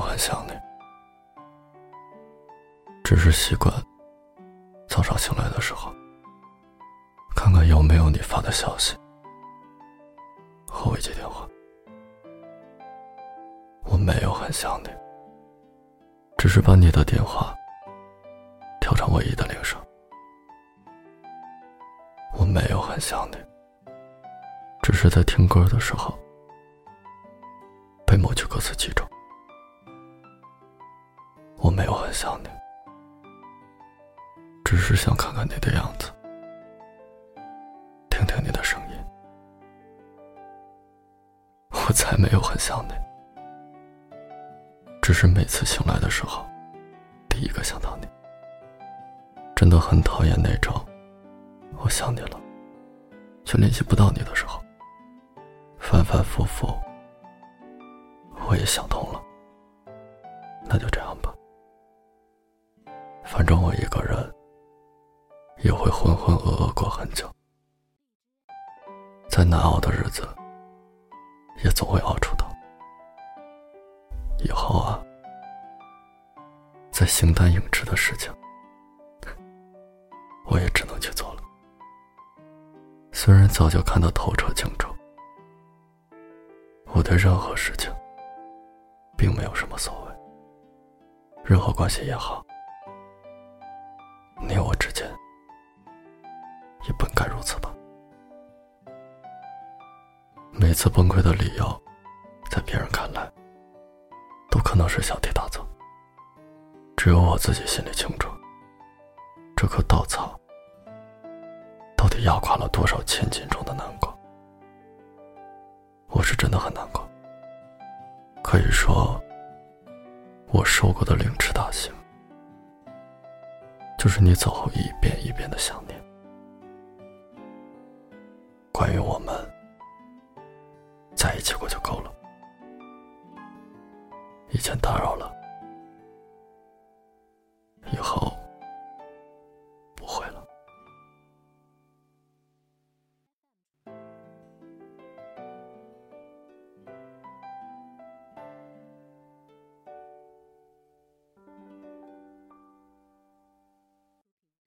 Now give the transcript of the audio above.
我很想你，只是习惯早上醒来的时候，看看有没有你发的消息，和我接电话。我没有很想你，只是把你的电话调成唯一的铃声。我没有很想你，只是在听歌的时候被某句歌词击中。很想你，只是想看看你的样子，听听你的声音。我才没有很想你，只是每次醒来的时候，第一个想到你。真的很讨厌那种，我想你了，却联系不到你的时候，反反复复。我也想通了，那就这样。个人也会浑浑噩噩过很久，再难熬的日子也总会熬出头。以后啊，再形单影只的事情，我也只能去做了。虽然早就看得透彻清楚，我对任何事情并没有什么所谓，任何关系也好。该如此吧。每次崩溃的理由，在别人看来，都可能是小题大做。只有我自己心里清楚，这棵稻草到底压垮了多少千斤重的南瓜。我是真的很难过，可以说，我受过的凌迟大刑。就是你走后一遍一遍的想。关于我们在一起过就够了，以前打扰了。